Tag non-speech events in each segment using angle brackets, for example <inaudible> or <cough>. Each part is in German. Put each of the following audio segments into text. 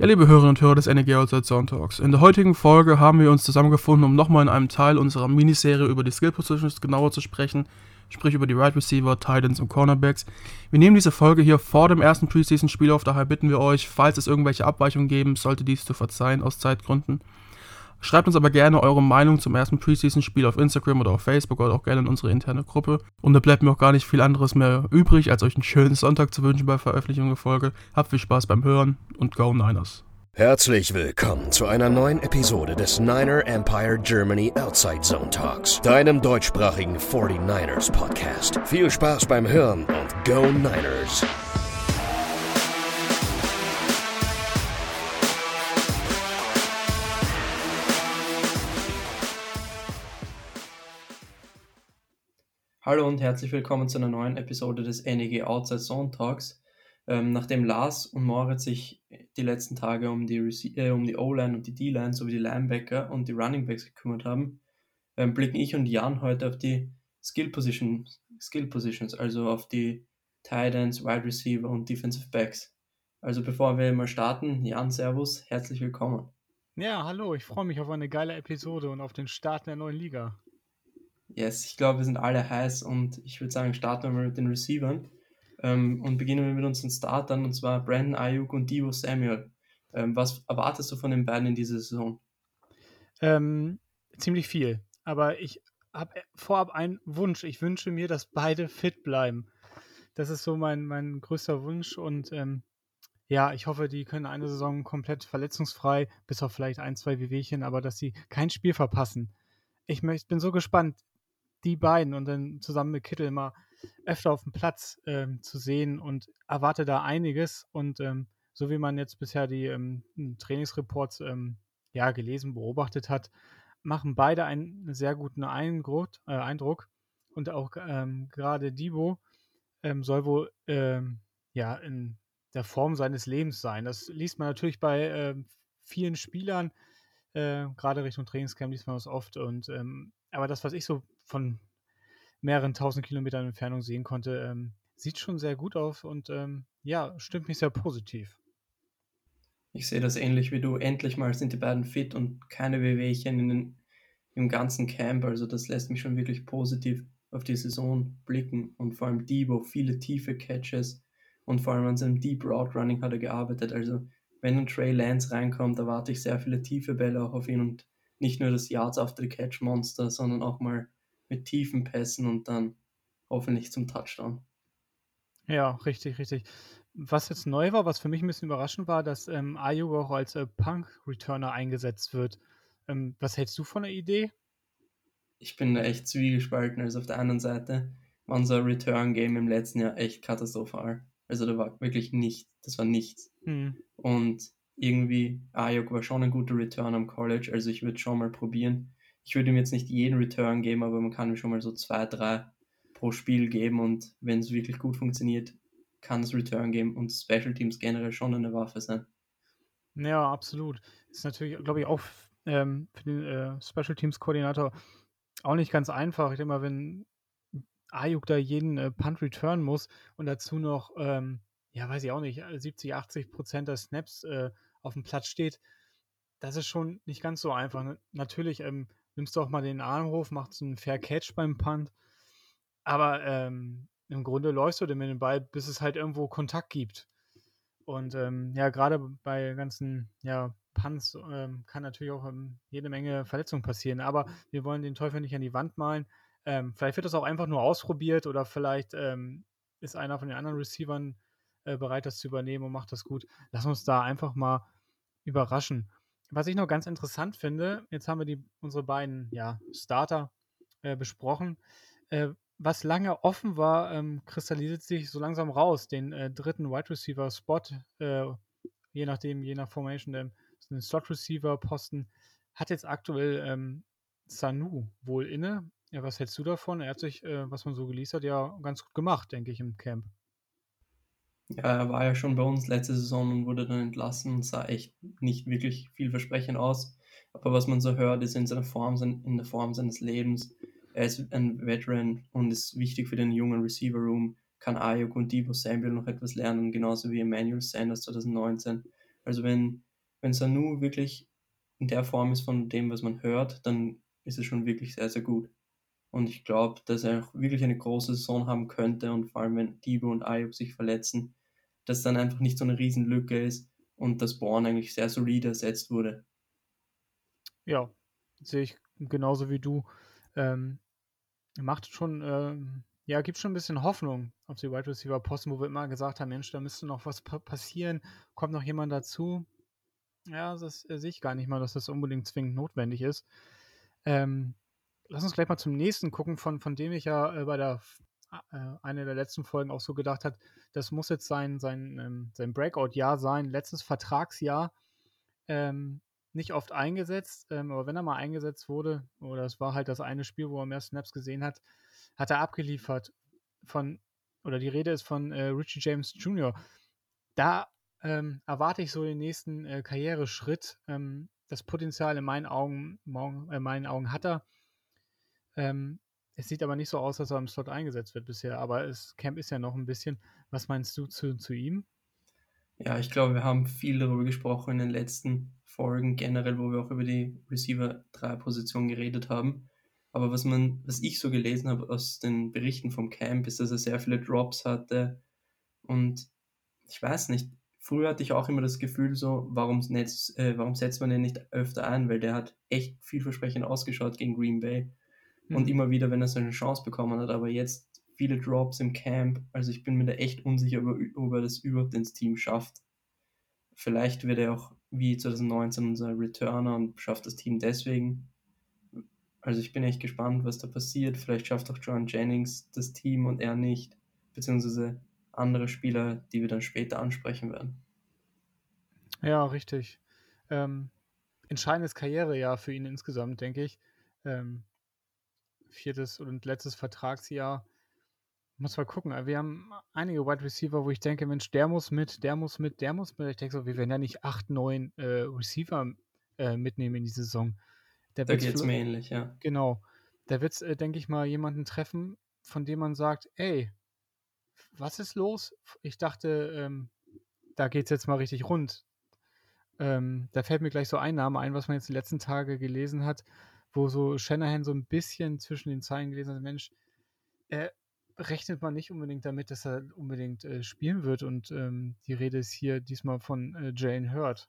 Ja, liebe Hörerinnen und Hörer des NEG Outside Zone Talks. In der heutigen Folge haben wir uns zusammengefunden, um nochmal in einem Teil unserer Miniserie über die Skill Positions genauer zu sprechen, sprich über die Right Receiver, Titans und Cornerbacks. Wir nehmen diese Folge hier vor dem ersten Preseason-Spiel auf, daher bitten wir euch, falls es irgendwelche Abweichungen geben sollte, dies zu verzeihen aus Zeitgründen. Schreibt uns aber gerne eure Meinung zum ersten Preseason-Spiel auf Instagram oder auf Facebook oder auch gerne in unsere interne Gruppe. Und da bleibt mir auch gar nicht viel anderes mehr übrig, als euch einen schönen Sonntag zu wünschen bei Veröffentlichung der Folge. Habt viel Spaß beim Hören und Go Niners! Herzlich willkommen zu einer neuen Episode des Niner Empire Germany Outside Zone Talks, deinem deutschsprachigen 49ers Podcast. Viel Spaß beim Hören und Go Niners! Hallo und herzlich willkommen zu einer neuen Episode des NEG Outside Zone Talks. Ähm, nachdem Lars und Moritz sich die letzten Tage um die, äh, um die O-Line und die D-Line sowie die Linebacker und die Running Backs gekümmert haben, ähm, blicken ich und Jan heute auf die Skill, Position, Skill Positions, also auf die Tight Ends, Wide Receiver und Defensive Backs. Also bevor wir mal starten, Jan, Servus, herzlich willkommen. Ja, hallo, ich freue mich auf eine geile Episode und auf den Start der neuen Liga. Yes, ich glaube, wir sind alle heiß und ich würde sagen, starten wir mal mit den Receivern ähm, und beginnen wir mit unseren Startern und zwar Brandon Ayuk und Divo Samuel. Ähm, was erwartest du von den beiden in dieser Saison? Ähm, ziemlich viel, aber ich habe vorab einen Wunsch. Ich wünsche mir, dass beide fit bleiben. Das ist so mein, mein größter Wunsch und ähm, ja, ich hoffe, die können eine Saison komplett verletzungsfrei, bis auf vielleicht ein, zwei Wehwehchen, aber dass sie kein Spiel verpassen. Ich bin so gespannt die beiden und dann zusammen mit Kittel mal öfter auf dem Platz ähm, zu sehen und erwarte da einiges. Und ähm, so wie man jetzt bisher die ähm, Trainingsreports ähm, ja, gelesen, beobachtet hat, machen beide einen sehr guten Eindruck. Äh, Eindruck. Und auch ähm, gerade Divo ähm, soll wohl ja in der Form seines Lebens sein. Das liest man natürlich bei vielen Spielern, äh, gerade Richtung Trainingscamp liest man das oft. Und aber das, was ich so von mehreren tausend Kilometern Entfernung sehen konnte, ähm, sieht schon sehr gut aus und ähm, ja, stimmt mich sehr positiv. Ich sehe das ähnlich wie du. Endlich mal sind die beiden fit und keine Wehwehchen in den, im ganzen Camp. Also das lässt mich schon wirklich positiv auf die Saison blicken. Und vor allem Debo, viele tiefe Catches und vor allem an seinem Deep Route Running hat er gearbeitet. Also wenn ein Trey Lance reinkommt, erwarte ich sehr viele tiefe Bälle auch auf ihn und nicht nur das Yards after the Catch Monster, sondern auch mal mit tiefen Pässen und dann hoffentlich zum Touchdown. Ja, richtig, richtig. Was jetzt neu war, was für mich ein bisschen überraschend war, dass ähm, Ayuk auch als äh, Punk-Returner eingesetzt wird. Ähm, was hältst du von der Idee? Ich bin da echt zwiegespalten. Also auf der anderen Seite war unser Return-Game im letzten Jahr echt katastrophal. Also da war wirklich nichts. Das war nichts. Hm. Und irgendwie, Ayuk war schon ein guter Return am College. Also ich würde schon mal probieren ich würde ihm jetzt nicht jeden Return geben, aber man kann ihm schon mal so zwei, drei pro Spiel geben und wenn es wirklich gut funktioniert, kann es Return geben und Special Teams generell schon eine Waffe sein. Ja, absolut. Ist natürlich, glaube ich, auch ähm, für den äh, Special Teams Koordinator auch nicht ganz einfach. Ich denke mal, wenn Ayuk da jeden äh, Punt return muss und dazu noch, ähm, ja, weiß ich auch nicht, 70, 80 Prozent der Snaps äh, auf dem Platz steht, das ist schon nicht ganz so einfach. Natürlich ähm, nimmst du auch mal den hoch, machst einen Fair Catch beim Punt. Aber ähm, im Grunde läufst du mit dem Ball, bis es halt irgendwo Kontakt gibt. Und ähm, ja, gerade bei ganzen ja, Punts ähm, kann natürlich auch ähm, jede Menge Verletzungen passieren. Aber wir wollen den Teufel nicht an die Wand malen. Ähm, vielleicht wird das auch einfach nur ausprobiert oder vielleicht ähm, ist einer von den anderen Receivern äh, bereit, das zu übernehmen und macht das gut. Lass uns da einfach mal überraschen. Was ich noch ganz interessant finde, jetzt haben wir die, unsere beiden ja, Starter äh, besprochen. Äh, was lange offen war, ähm, kristallisiert sich so langsam raus. Den äh, dritten Wide Receiver Spot, äh, je nachdem, je nach Formation, ähm, den Slot Receiver Posten, hat jetzt aktuell ähm, Sanu wohl inne. Ja, was hältst du davon? Er hat sich, äh, was man so geliest hat, ja ganz gut gemacht, denke ich, im Camp. Er war ja schon bei uns letzte Saison und wurde dann entlassen und sah echt nicht wirklich vielversprechend aus. Aber was man so hört, ist in seiner Form, in der Form seines Lebens. Er ist ein Veteran und ist wichtig für den jungen Receiver Room. Kann Ayuk und Debo Samuel noch etwas lernen, genauso wie Emmanuel Sanders 2019. Also wenn wenn Sanu wirklich in der Form ist von dem, was man hört, dann ist es schon wirklich sehr, sehr gut. Und ich glaube, dass er auch wirklich eine große Saison haben könnte und vor allem, wenn Debo und Ayuk sich verletzen, dass dann einfach nicht so eine Riesenlücke ist und dass Born eigentlich sehr solide ersetzt wurde. Ja, sehe ich genauso wie du. Ähm, macht schon, ähm, ja, gibt schon ein bisschen Hoffnung auf die Wide Receiver Posten, wo wir immer gesagt haben, Mensch, da müsste noch was pa passieren, kommt noch jemand dazu. Ja, das äh, sehe ich gar nicht mal, dass das unbedingt zwingend notwendig ist. Ähm, lass uns gleich mal zum nächsten gucken, von, von dem ich ja äh, bei der äh, eine der letzten Folgen auch so gedacht hat, das muss jetzt sein, sein, ähm, sein Breakout-Jahr sein, letztes Vertragsjahr. Ähm, nicht oft eingesetzt, ähm, aber wenn er mal eingesetzt wurde, oder es war halt das eine Spiel, wo er mehr Snaps gesehen hat, hat er abgeliefert von, oder die Rede ist von äh, Richie James Jr. Da ähm, erwarte ich so den nächsten äh, Karriereschritt. Ähm, das Potenzial in meinen Augen, in äh, meinen Augen hat er. Ähm, es sieht aber nicht so aus, dass er im Slot eingesetzt wird bisher, aber das Camp ist ja noch ein bisschen. Was meinst du zu, zu ihm? Ja, ich glaube, wir haben viel darüber gesprochen in den letzten Folgen generell, wo wir auch über die Receiver 3 Position geredet haben. Aber was man, was ich so gelesen habe aus den Berichten vom Camp, ist, dass er sehr viele Drops hatte. Und ich weiß nicht, früher hatte ich auch immer das Gefühl so, warum, äh, warum setzt man den nicht öfter ein? Weil der hat echt vielversprechend ausgeschaut gegen Green Bay. Mhm. Und immer wieder, wenn er seine Chance bekommen hat. Aber jetzt viele Drops im Camp. Also ich bin mir da echt unsicher, ob er das überhaupt ins Team schafft. Vielleicht wird er auch wie 2019 unser Returner und schafft das Team deswegen. Also ich bin echt gespannt, was da passiert. Vielleicht schafft auch John Jennings das Team und er nicht. Beziehungsweise andere Spieler, die wir dann später ansprechen werden. Ja, richtig. Ähm, entscheidendes Karrierejahr für ihn insgesamt, denke ich. Ähm, viertes und letztes Vertragsjahr. Muss mal gucken. Wir haben einige Wide Receiver, wo ich denke, Mensch, der muss mit, der muss mit, der muss mit. Ich denke so, wir werden ja nicht acht, neun äh, Receiver äh, mitnehmen in die Saison. Der da geht es mir ähnlich, ja. Genau. Da wird es, äh, denke ich mal, jemanden treffen, von dem man sagt, ey, was ist los? Ich dachte, ähm, da geht es jetzt mal richtig rund. Ähm, da fällt mir gleich so ein Name ein, was man jetzt die letzten Tage gelesen hat, wo so Shanahan so ein bisschen zwischen den Zeilen gelesen hat, Mensch, er rechnet man nicht unbedingt damit, dass er unbedingt äh, spielen wird. Und ähm, die Rede ist hier diesmal von äh, Jane Hurt.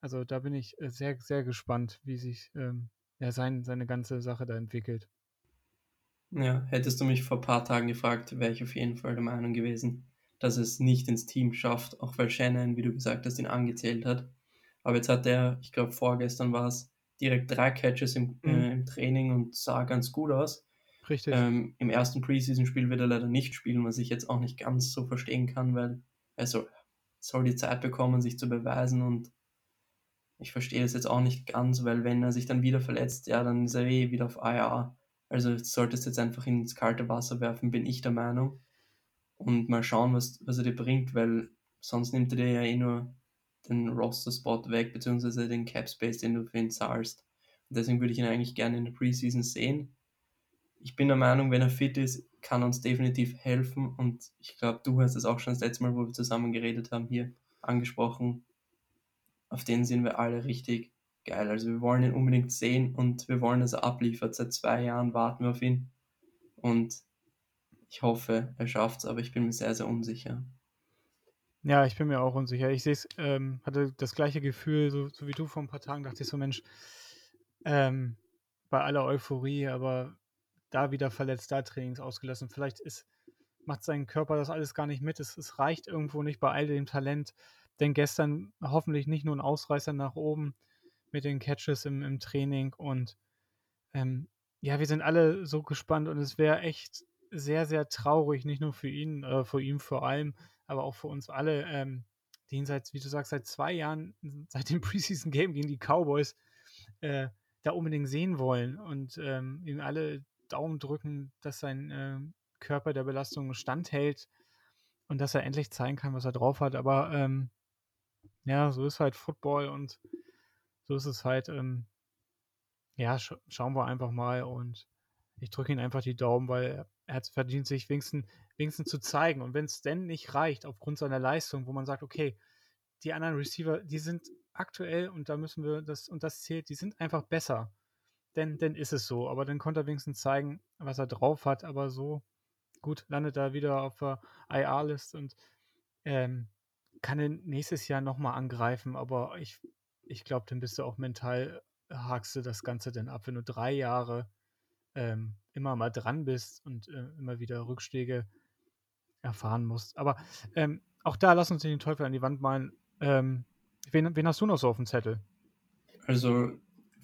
Also da bin ich äh, sehr, sehr gespannt, wie sich ähm, ja, sein, seine ganze Sache da entwickelt. Ja, hättest du mich vor ein paar Tagen gefragt, wäre ich auf jeden Fall der Meinung gewesen, dass es nicht ins Team schafft, auch weil Shannon, wie du gesagt hast, ihn angezählt hat. Aber jetzt hat er, ich glaube vorgestern war es, direkt drei Catches im, äh, mhm. äh, im Training und sah ganz gut aus. Richtig. Ähm, Im ersten Preseason-Spiel wird er leider nicht spielen, was ich jetzt auch nicht ganz so verstehen kann, weil er soll, soll die Zeit bekommen, sich zu beweisen und ich verstehe das jetzt auch nicht ganz, weil wenn er sich dann wieder verletzt, ja, dann ist er eh wieder auf IR. Also solltest du jetzt einfach ins kalte Wasser werfen, bin ich der Meinung. Und mal schauen, was, was er dir bringt, weil sonst nimmt er dir ja eh nur den Roster-Spot weg, beziehungsweise den Cap-Space, den du für ihn zahlst. Und deswegen würde ich ihn eigentlich gerne in der Preseason sehen ich bin der Meinung, wenn er fit ist, kann uns definitiv helfen. Und ich glaube, du hast es auch schon das letzte Mal, wo wir zusammen geredet haben, hier angesprochen. Auf den sind wir alle richtig geil. Also wir wollen ihn unbedingt sehen und wir wollen, dass er abliefert. Seit zwei Jahren warten wir auf ihn. Und ich hoffe, er schafft es, aber ich bin mir sehr, sehr unsicher. Ja, ich bin mir auch unsicher. Ich sehe es, ähm, hatte das gleiche Gefühl, so, so, wie du vor ein paar Tagen, dachte ich so, Mensch, ähm, bei aller Euphorie, aber da wieder verletzt, da Trainings ausgelassen. Vielleicht ist, macht sein Körper das alles gar nicht mit. Es, es reicht irgendwo nicht bei all dem Talent. Denn gestern hoffentlich nicht nur ein Ausreißer nach oben mit den Catches im, im Training. Und ähm, ja, wir sind alle so gespannt und es wäre echt sehr, sehr traurig, nicht nur für ihn, äh, für ihn vor allem, aber auch für uns alle, ähm, die ihn seit, wie du sagst, seit zwei Jahren, <laughs> seit dem Preseason Game gegen die Cowboys, äh, da unbedingt sehen wollen und ähm, ihm alle Daumen drücken, dass sein äh, Körper der Belastung standhält und dass er endlich zeigen kann, was er drauf hat. Aber ähm, ja, so ist halt Football und so ist es halt. Ähm, ja, sch schauen wir einfach mal und ich drücke ihn einfach die Daumen, weil er verdient, sich wenigstens, wenigstens zu zeigen. Und wenn es denn nicht reicht, aufgrund seiner Leistung, wo man sagt, okay, die anderen Receiver, die sind aktuell, und da müssen wir das, und das zählt, die sind einfach besser. Denn, denn ist es so. Aber dann konnte er wenigstens zeigen, was er drauf hat. Aber so gut landet er wieder auf der IR-List und ähm, kann ihn nächstes Jahr nochmal angreifen. Aber ich, ich glaube, dann bist du auch mental, hakst du das Ganze dann ab. Wenn du drei Jahre ähm, immer mal dran bist und äh, immer wieder Rückschläge erfahren musst. Aber ähm, auch da lass uns den Teufel an die Wand malen. Ähm, wen, wen hast du noch so auf dem Zettel? Also,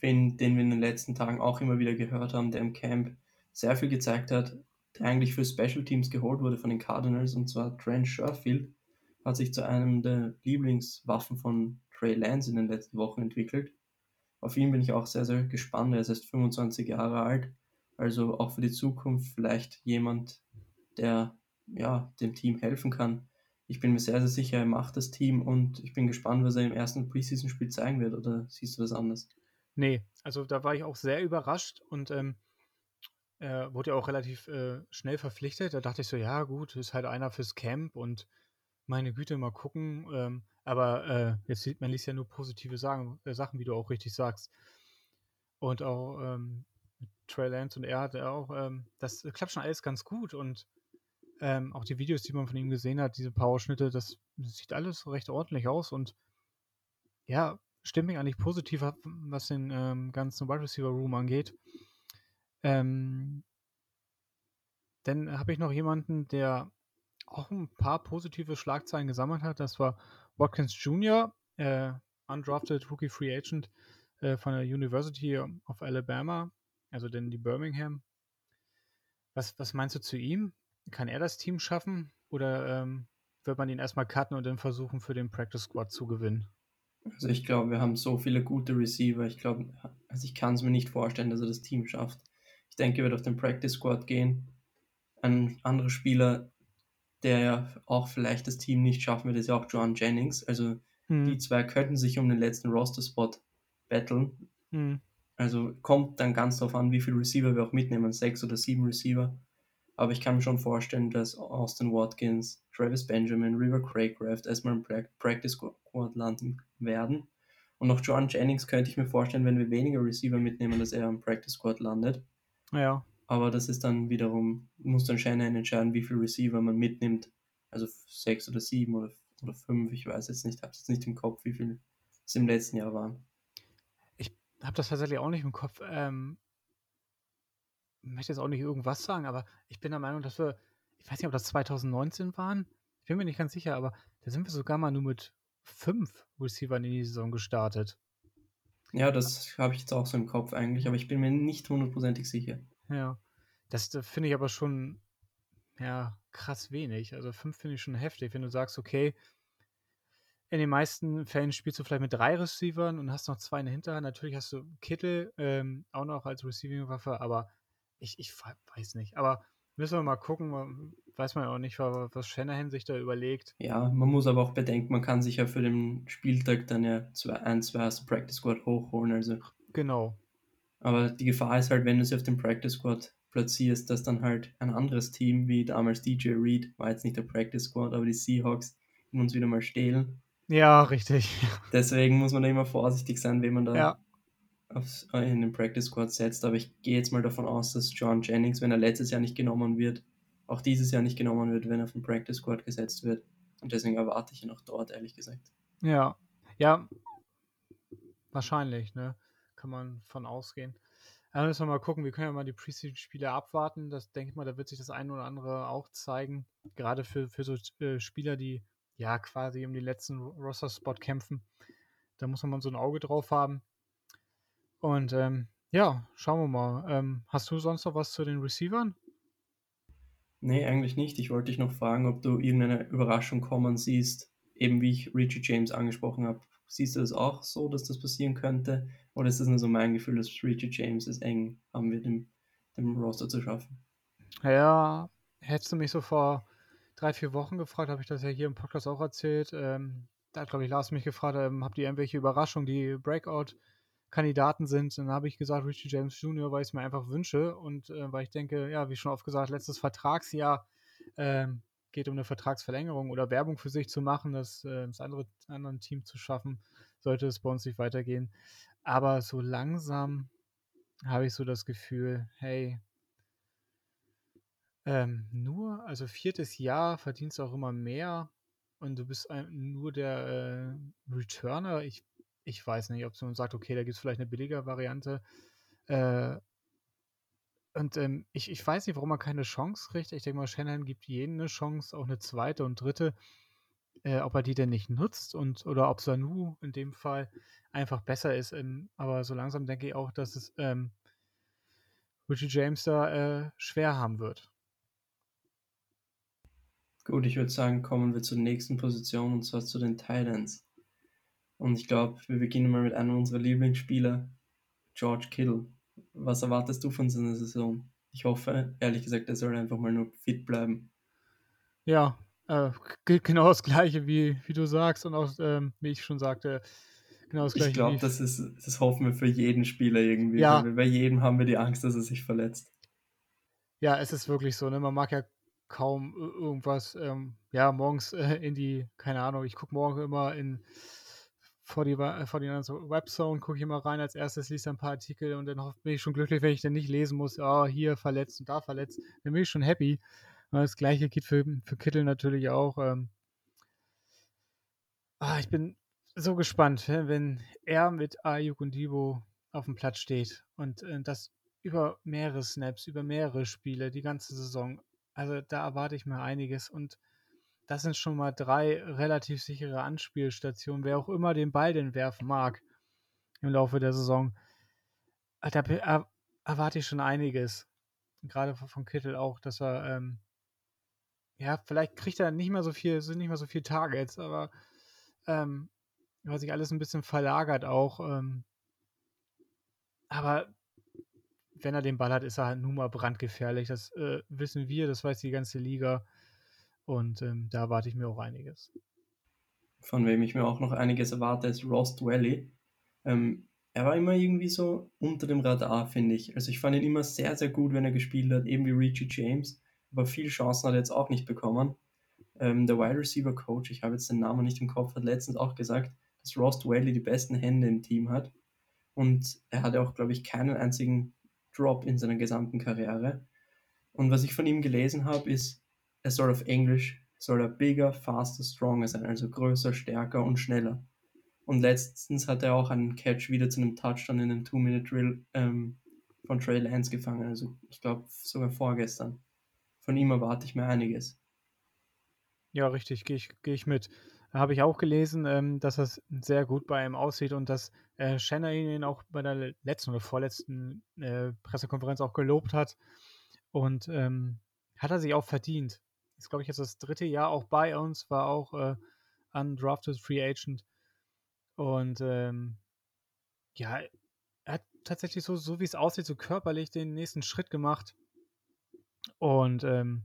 wen, den wir in den letzten Tagen auch immer wieder gehört haben, der im Camp sehr viel gezeigt hat, der eigentlich für Special Teams geholt wurde von den Cardinals, und zwar Trent Sherfield, hat sich zu einem der Lieblingswaffen von Trey Lance in den letzten Wochen entwickelt. Auf ihn bin ich auch sehr, sehr gespannt. Er ist erst 25 Jahre alt, also auch für die Zukunft vielleicht jemand, der ja, dem Team helfen kann. Ich bin mir sehr, sehr sicher, er macht das Team und ich bin gespannt, was er im ersten Preseason-Spiel zeigen wird. Oder siehst du das anders? Nee, also da war ich auch sehr überrascht und ähm, er wurde ja auch relativ äh, schnell verpflichtet. Da dachte ich so, ja gut, ist halt einer fürs Camp und meine Güte, mal gucken. Ähm, aber äh, jetzt sieht man liest ja nur positive Sagen, äh, Sachen, wie du auch richtig sagst. Und auch ähm, Trey Lance und er hat auch, ähm, das klappt schon alles ganz gut und ähm, auch die Videos, die man von ihm gesehen hat, diese Powerschnitte, das, das sieht alles recht ordentlich aus und ja, stimmt mich eigentlich positiv, was den ähm, ganzen Wide Receiver Room angeht. Ähm, dann habe ich noch jemanden, der auch ein paar positive Schlagzeilen gesammelt hat. Das war Watkins Jr., äh, undrafted Rookie Free Agent äh, von der University of Alabama, also denn die Birmingham. Was, was meinst du zu ihm? Kann er das Team schaffen oder ähm, wird man ihn erstmal cutten und dann versuchen, für den Practice Squad zu gewinnen? Also ich glaube, wir haben so viele gute Receiver. Ich glaube, also ich kann es mir nicht vorstellen, dass er das Team schafft. Ich denke, er wird auf den Practice Squad gehen. Ein anderer Spieler, der ja auch vielleicht das Team nicht schaffen wird, ist ja auch John Jennings. Also hm. die zwei könnten sich um den letzten Roster-Spot battlen. Hm. Also kommt dann ganz darauf an, wie viele Receiver wir auch mitnehmen, sechs oder sieben Receiver. Aber ich kann mir schon vorstellen, dass Austin Watkins, Travis Benjamin, River Craycraft erstmal im Practice Squad landen werden. Und noch John Jennings könnte ich mir vorstellen, wenn wir weniger Receiver mitnehmen, dass er im Practice Squad landet. Ja. Aber das ist dann wiederum, muss dann Shanahan entscheiden, wie viele Receiver man mitnimmt. Also sechs oder sieben oder, oder fünf, ich weiß jetzt nicht, habe jetzt nicht im Kopf, wie viel es im letzten Jahr waren. Ich habe das tatsächlich auch nicht im Kopf. Ähm, möchte jetzt auch nicht irgendwas sagen, aber ich bin der Meinung, dass wir, ich weiß nicht, ob das 2019 waren, ich bin mir nicht ganz sicher, aber da sind wir sogar mal nur mit fünf Receivern in die Saison gestartet. Ja, das habe ich jetzt auch so im Kopf eigentlich, aber ich bin mir nicht hundertprozentig sicher. Ja, das, das finde ich aber schon, ja, krass wenig. Also fünf finde ich schon heftig, wenn du sagst, okay, in den meisten Fällen spielst du vielleicht mit drei Receivern und hast noch zwei in der Hinterhand. Natürlich hast du Kittel ähm, auch noch als Receiving-Waffe, aber ich, ich weiß nicht. Aber müssen wir mal gucken. Weiß man auch nicht, was Shanahan sich da überlegt. Ja, man muss aber auch bedenken, man kann sich ja für den Spieltag dann ja zwei, ein, zwei aus dem Practice Squad hochholen. Also. Genau. Aber die Gefahr ist halt, wenn du sie auf dem Practice Squad platzierst, dass dann halt ein anderes Team, wie damals DJ Reed, war jetzt nicht der Practice Squad, aber die Seahawks, uns wieder mal stehlen. Ja, richtig. <laughs> Deswegen muss man da immer vorsichtig sein, wenn man da ja aufs, äh, in den Practice Squad setzt. Aber ich gehe jetzt mal davon aus, dass John Jennings, wenn er letztes Jahr nicht genommen wird, auch dieses Jahr nicht genommen wird, wenn er auf den Practice Squad gesetzt wird. Und deswegen erwarte ich ihn auch dort, ehrlich gesagt. Ja, ja, wahrscheinlich, ne? Kann man von ausgehen. Dann müssen wir mal gucken, wir können ja mal die Preseason-Spiele abwarten. Das denke ich mal, da wird sich das eine oder andere auch zeigen. Gerade für, für so äh, Spieler, die ja quasi um den letzten Roster-Spot kämpfen. Da muss man so ein Auge drauf haben. Und ähm, ja, schauen wir mal. Ähm, hast du sonst noch was zu den Receivern? Nee, eigentlich nicht. Ich wollte dich noch fragen, ob du irgendeine Überraschung kommen siehst, eben wie ich Richie James angesprochen habe. Siehst du das auch so, dass das passieren könnte? Oder ist das nur so mein Gefühl, dass Richie James es eng haben wird, dem, dem Roster zu schaffen? Ja, hättest du mich so vor drei, vier Wochen gefragt, habe ich das ja hier im Podcast auch erzählt. Ähm, da hat, glaube ich, Lars mich gefragt, ähm, habt ihr irgendwelche Überraschungen, die Breakout- Kandidaten sind. Dann habe ich gesagt, Richie James Jr., weil ich es mir einfach wünsche und äh, weil ich denke, ja, wie schon oft gesagt, letztes Vertragsjahr ähm, geht um eine Vertragsverlängerung oder Werbung für sich zu machen, das, äh, das andere anderen Team zu schaffen. sollte es bei uns nicht weitergehen. Aber so langsam habe ich so das Gefühl, hey, ähm, nur, also viertes Jahr verdienst du auch immer mehr und du bist ein, nur der äh, Returner. Ich, ich weiß nicht, ob man sagt, okay, da gibt es vielleicht eine billige Variante. Äh, und ähm, ich, ich weiß nicht, warum er keine Chance kriegt. Ich denke mal, Shannon gibt jedem eine Chance, auch eine zweite und dritte. Äh, ob er die denn nicht nutzt und oder ob Sanu in dem Fall einfach besser ist. Ähm, aber so langsam denke ich auch, dass es ähm, Richie James da äh, schwer haben wird. Gut, ich würde sagen, kommen wir zur nächsten Position und zwar zu den Titans. Und ich glaube, wir beginnen mal mit einem unserer Lieblingsspieler, George Kittle. Was erwartest du von seiner Saison? Ich hoffe, ehrlich gesagt, er soll einfach mal nur fit bleiben. Ja, äh, gilt genau das Gleiche, wie, wie du sagst und auch, ähm, wie ich schon sagte, genau das Gleiche. Ich glaube, das, ist, das hoffen wir für jeden Spieler irgendwie. Ja. Bei jedem haben wir die Angst, dass er sich verletzt. Ja, es ist wirklich so. Ne? Man mag ja kaum irgendwas, ähm, ja, morgens äh, in die, keine Ahnung, ich gucke morgen immer in vor die, äh, vor die Webzone, gucke ich immer rein als erstes, liest ein paar Artikel und dann bin ich schon glücklich, wenn ich dann nicht lesen muss, oh, hier verletzt und da verletzt, dann bin ich schon happy. Das gleiche geht für, für Kittel natürlich auch. Ähm, ah, ich bin so gespannt, wenn er mit Ayuk und Divo auf dem Platz steht und äh, das über mehrere Snaps, über mehrere Spiele, die ganze Saison. Also da erwarte ich mir einiges und das sind schon mal drei relativ sichere Anspielstationen. Wer auch immer den Ball denn werfen mag im Laufe der Saison, da er, erwarte ich schon einiges. Gerade von Kittel auch, dass er, ähm, ja, vielleicht kriegt er nicht mehr so viel, sind nicht mehr so viele Targets, aber ähm, weil sich alles ein bisschen verlagert auch. Ähm, aber wenn er den Ball hat, ist er halt nun mal brandgefährlich. Das äh, wissen wir, das weiß die ganze Liga. Und ähm, da erwarte ich mir auch einiges. Von wem ich mir auch noch einiges erwarte, ist Rost Valley. Ähm, er war immer irgendwie so unter dem Radar, finde ich. Also ich fand ihn immer sehr, sehr gut, wenn er gespielt hat, eben wie Richie James. Aber viele Chancen hat er jetzt auch nicht bekommen. Ähm, der Wide Receiver Coach, ich habe jetzt den Namen nicht im Kopf, hat letztens auch gesagt, dass Rost Valley die besten Hände im Team hat. Und er hatte auch, glaube ich, keinen einzigen Drop in seiner gesamten Karriere. Und was ich von ihm gelesen habe, ist, er soll auf Englisch, soll er bigger, faster, stronger sein, also größer, stärker und schneller. Und letztens hat er auch einen Catch wieder zu einem Touchdown in einem Two-Minute-Drill ähm, von Trey Lance gefangen, also ich glaube sogar vorgestern. Von ihm erwarte ich mir einiges. Ja, richtig, gehe ich, geh ich mit. Habe ich auch gelesen, ähm, dass das sehr gut bei ihm aussieht und dass äh, Shannon ihn auch bei der letzten oder vorletzten äh, Pressekonferenz auch gelobt hat. Und ähm, hat er sich auch verdient ist, glaube ich, jetzt das dritte Jahr auch bei uns, war auch äh, undrafted Free Agent. Und ähm, ja, er hat tatsächlich so, so wie es aussieht, so körperlich den nächsten Schritt gemacht. Und ähm,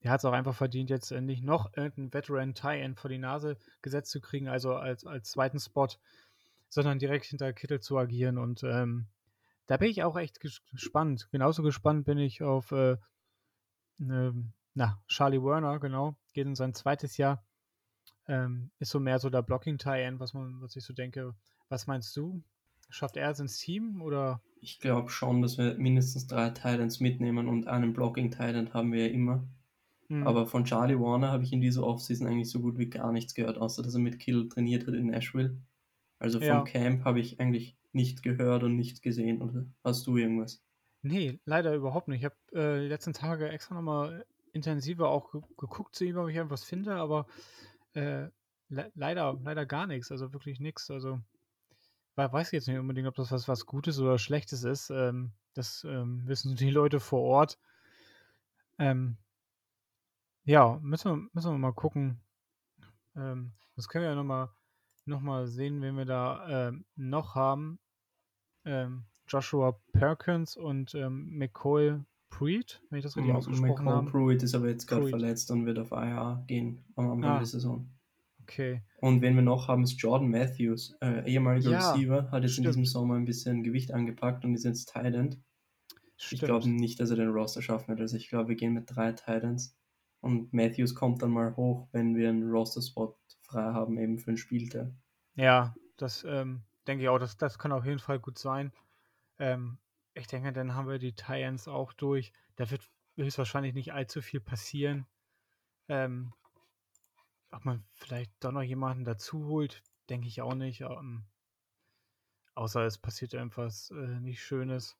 er hat es auch einfach verdient, jetzt äh, nicht noch irgendeinen Veteran Tie-End vor die Nase gesetzt zu kriegen, also als, als zweiten Spot, sondern direkt hinter Kittel zu agieren. Und ähm, da bin ich auch echt gespannt. Genauso gespannt bin ich auf äh, eine na, Charlie Werner, genau, geht in sein zweites Jahr. Ähm, ist so mehr so der Blocking-Tie-In, was man, was ich so denke. Was meinst du? Schafft er es ins Team oder? Ich glaube schon, dass wir mindestens drei Titans mitnehmen und einen Blocking-Titan haben wir ja immer. Mhm. Aber von Charlie Warner habe ich in dieser Offseason eigentlich so gut wie gar nichts gehört, außer dass er mit Kill trainiert hat in Nashville. Also vom ja. Camp habe ich eigentlich nicht gehört und nicht gesehen. Oder hast du irgendwas? Nee, leider überhaupt nicht. Ich habe äh, die letzten Tage extra nochmal intensiver auch ge geguckt zu ihm, ob ich irgendwas finde, aber äh, le leider, leider gar nichts, also wirklich nichts. Also weiß ich jetzt nicht unbedingt, ob das was, was Gutes oder Schlechtes ist. Ähm, das ähm, wissen die Leute vor Ort. Ähm, ja, müssen wir, müssen wir mal gucken. Ähm, das können wir ja nochmal noch mal sehen, wen wir da ähm, noch haben. Ähm, Joshua Perkins und ähm, McCoy Pruitt, wenn ich das richtig ausgesprochen habe. Pruitt ist aber jetzt gerade verletzt und wird auf IR gehen am Anfang ah. der Saison. Okay. Und wen wir noch haben, ist Jordan Matthews, äh, ehemaliger ja, Receiver, hat jetzt stimmt. in diesem Sommer ein bisschen Gewicht angepackt und ist jetzt Tight Ich glaube nicht, dass er den Roster schaffen wird. Also ich glaube, wir gehen mit drei Titans und Matthews kommt dann mal hoch, wenn wir einen Roster-Spot frei haben, eben für ein Spieltag. Ja, das ähm, denke ich auch, das, das kann auf jeden Fall gut sein. Ähm, ich denke, dann haben wir die Titans auch durch. Da wird höchstwahrscheinlich nicht allzu viel passieren. Ähm, ob man vielleicht doch noch jemanden dazu holt, denke ich auch nicht. Ähm, außer es passiert irgendwas äh, nicht Schönes.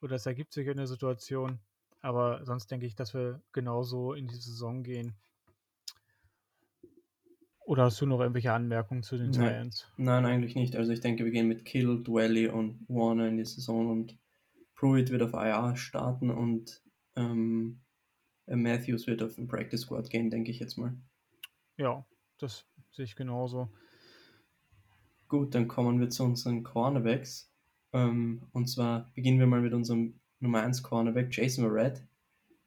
Oder es ergibt sich eine Situation. Aber sonst denke ich, dass wir genauso in die Saison gehen. Oder hast du noch irgendwelche Anmerkungen zu den Nein. Giants? Nein, eigentlich nicht. Also ich denke, wir gehen mit Kittle, Dwelly und Warner in die Saison und Pruitt wird auf IR starten und ähm, Matthews wird auf den Practice Squad gehen, denke ich jetzt mal. Ja, das sehe ich genauso. Gut, dann kommen wir zu unseren Cornerbacks. Ähm, und zwar beginnen wir mal mit unserem Nummer 1 Cornerback, Jason Verrett.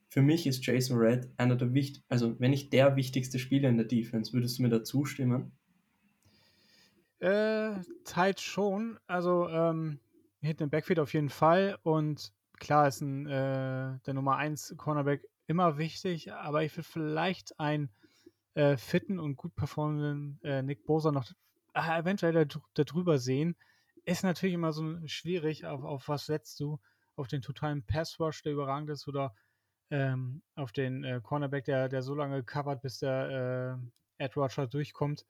Für mich ist Jason Verrett einer der wichtigsten, also wenn nicht der wichtigste Spieler in der Defense, würdest du mir da zustimmen? Äh, Zeit schon. Also, ähm, hinten im Backfield auf jeden Fall. Und klar ist ein, äh, der Nummer 1 Cornerback immer wichtig, aber ich würde vielleicht einen äh, fitten und gut performenden äh, Nick Bosa noch äh, eventuell da, sehen. Ist natürlich immer so schwierig, auf, auf was setzt du? Auf den totalen Pass-Rush, der überragend ist, oder ähm, auf den äh, Cornerback, der, der so lange covert, bis der äh, Ed Roger durchkommt.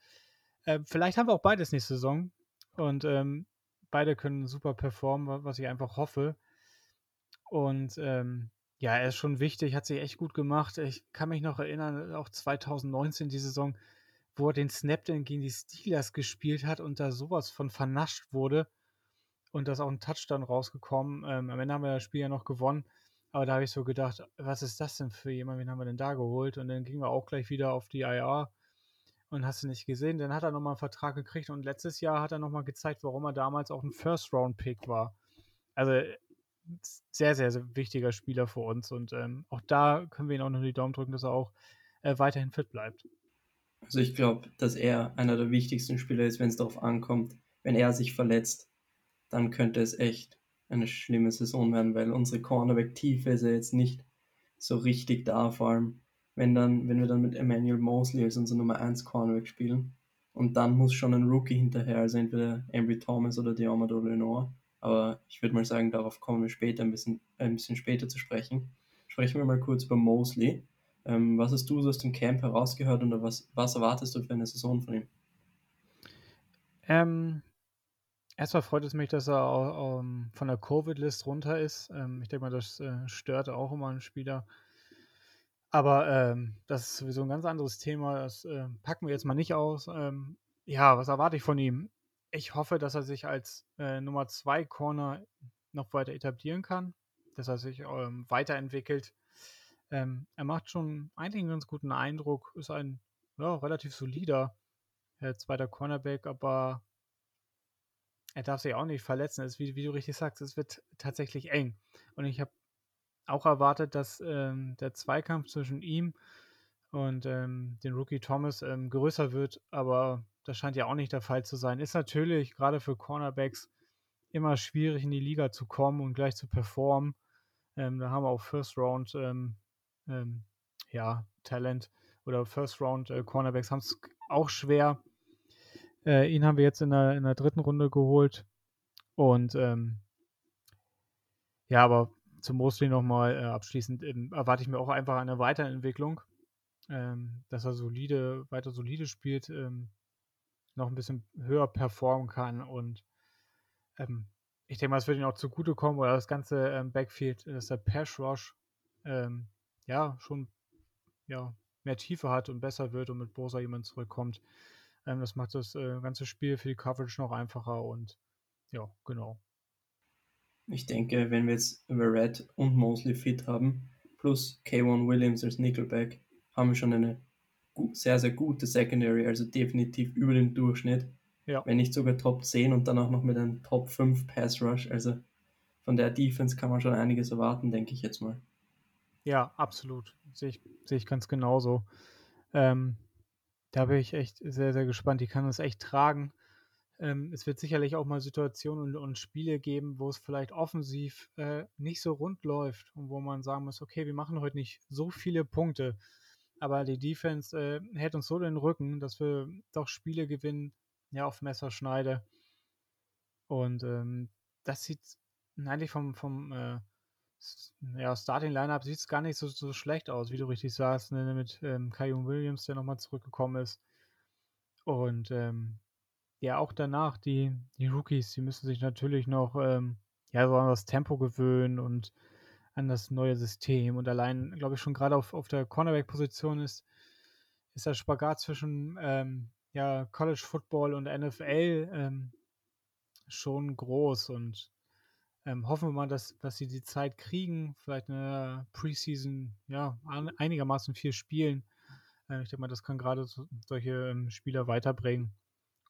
Äh, vielleicht haben wir auch beides nächste Saison und ähm, beide können super performen, was ich einfach hoffe. Und ähm, ja, er ist schon wichtig, hat sich echt gut gemacht. Ich kann mich noch erinnern, auch 2019 die Saison, wo er den Snap dann gegen die Steelers gespielt hat und da sowas von vernascht wurde und da ist auch ein Touchdown rausgekommen. Ähm, am Ende haben wir das Spiel ja noch gewonnen. Aber da habe ich so gedacht, was ist das denn für jemand, wen haben wir denn da geholt? Und dann gingen wir auch gleich wieder auf die IR und hast du nicht gesehen. Dann hat er nochmal einen Vertrag gekriegt und letztes Jahr hat er nochmal gezeigt, warum er damals auch ein First-Round-Pick war. Also sehr, sehr, sehr wichtiger Spieler für uns und ähm, auch da können wir ihn auch noch die Daumen drücken, dass er auch äh, weiterhin fit bleibt. Also ich glaube, dass er einer der wichtigsten Spieler ist, wenn es darauf ankommt. Wenn er sich verletzt, dann könnte es echt eine schlimme Saison werden, weil unsere Cornerback-Tiefe ist ja jetzt nicht so richtig da, vor allem wenn, dann, wenn wir dann mit Emmanuel Mosley als unser Nummer 1 Cornerback spielen. Und dann muss schon ein Rookie hinterher, also entweder Ambry Thomas oder Diomado Lenore. Aber ich würde mal sagen, darauf kommen wir später ein bisschen, ein bisschen später zu sprechen. Sprechen wir mal kurz über Mosley. Ähm, was hast du so aus dem Camp herausgehört und was, was erwartest du für eine Saison von ihm? Ähm, Erstmal freut es mich, dass er auch, ähm, von der Covid-List runter ist. Ähm, ich denke mal, das äh, stört auch immer einen Spieler. Aber ähm, das ist sowieso ein ganz anderes Thema. Das äh, packen wir jetzt mal nicht aus. Ähm, ja, was erwarte ich von ihm? Ich hoffe, dass er sich als äh, Nummer 2 Corner noch weiter etablieren kann, dass er sich ähm, weiterentwickelt. Ähm, er macht schon eigentlich einen ganz guten Eindruck, ist ein ja, relativ solider äh, zweiter Cornerback, aber er darf sich auch nicht verletzen. Es wie, wie, du richtig sagst, es wird tatsächlich eng. Und ich habe auch erwartet, dass ähm, der Zweikampf zwischen ihm und ähm, den Rookie Thomas ähm, größer wird, aber das scheint ja auch nicht der Fall zu sein. Ist natürlich gerade für Cornerbacks immer schwierig in die Liga zu kommen und gleich zu performen. Ähm, da haben wir auch First Round ähm, ähm, ja, Talent oder First Round äh, Cornerbacks haben es auch schwer. Äh, ihn haben wir jetzt in der, in der dritten Runde geholt. Und ähm, ja, aber zum Mosley nochmal äh, abschließend ähm, erwarte ich mir auch einfach eine Weiterentwicklung, ähm, dass er solide, weiter solide spielt, ähm, noch ein bisschen höher performen kann und ähm, ich denke mal, es wird ihm auch zugutekommen, oder das ganze ähm, Backfield, dass der Pass Rush ähm, ja schon ja, mehr Tiefe hat und besser wird und mit Bosa jemand zurückkommt. Das macht das äh, ganze Spiel für die Coverage noch einfacher und ja, genau. Ich denke, wenn wir jetzt Red und Mosley fit haben, plus K1 Williams als Nickelback, haben wir schon eine sehr, sehr gute Secondary, also definitiv über dem Durchschnitt. Ja. Wenn nicht sogar Top 10 und dann auch noch mit einem Top 5 Pass Rush. Also von der Defense kann man schon einiges erwarten, denke ich jetzt mal. Ja, absolut. Sehe ich, sehe ich ganz genauso. Ähm, da bin ich echt sehr, sehr gespannt. Die kann uns echt tragen. Ähm, es wird sicherlich auch mal Situationen und, und Spiele geben, wo es vielleicht offensiv äh, nicht so rund läuft und wo man sagen muss, okay, wir machen heute nicht so viele Punkte, aber die Defense äh, hält uns so den Rücken, dass wir doch Spiele gewinnen, ja, auf Messerschneide. Und ähm, das sieht eigentlich vom, vom äh, ja, Starting Lineup sieht es gar nicht so, so schlecht aus, wie du richtig sagst, ne, mit ähm, Kayum Williams, der nochmal zurückgekommen ist. Und ähm, ja, auch danach, die, die Rookies, die müssen sich natürlich noch ähm, ja, so an das Tempo gewöhnen und an das neue System. Und allein, glaube ich, schon gerade auf, auf der Cornerback-Position ist, ist der Spagat zwischen ähm, ja, College Football und NFL ähm, schon groß. Und ähm, hoffen wir mal, dass, dass sie die Zeit kriegen, vielleicht eine Preseason, ja, einigermaßen viel spielen. Äh, ich denke mal, das kann gerade so, solche ähm, Spieler weiterbringen.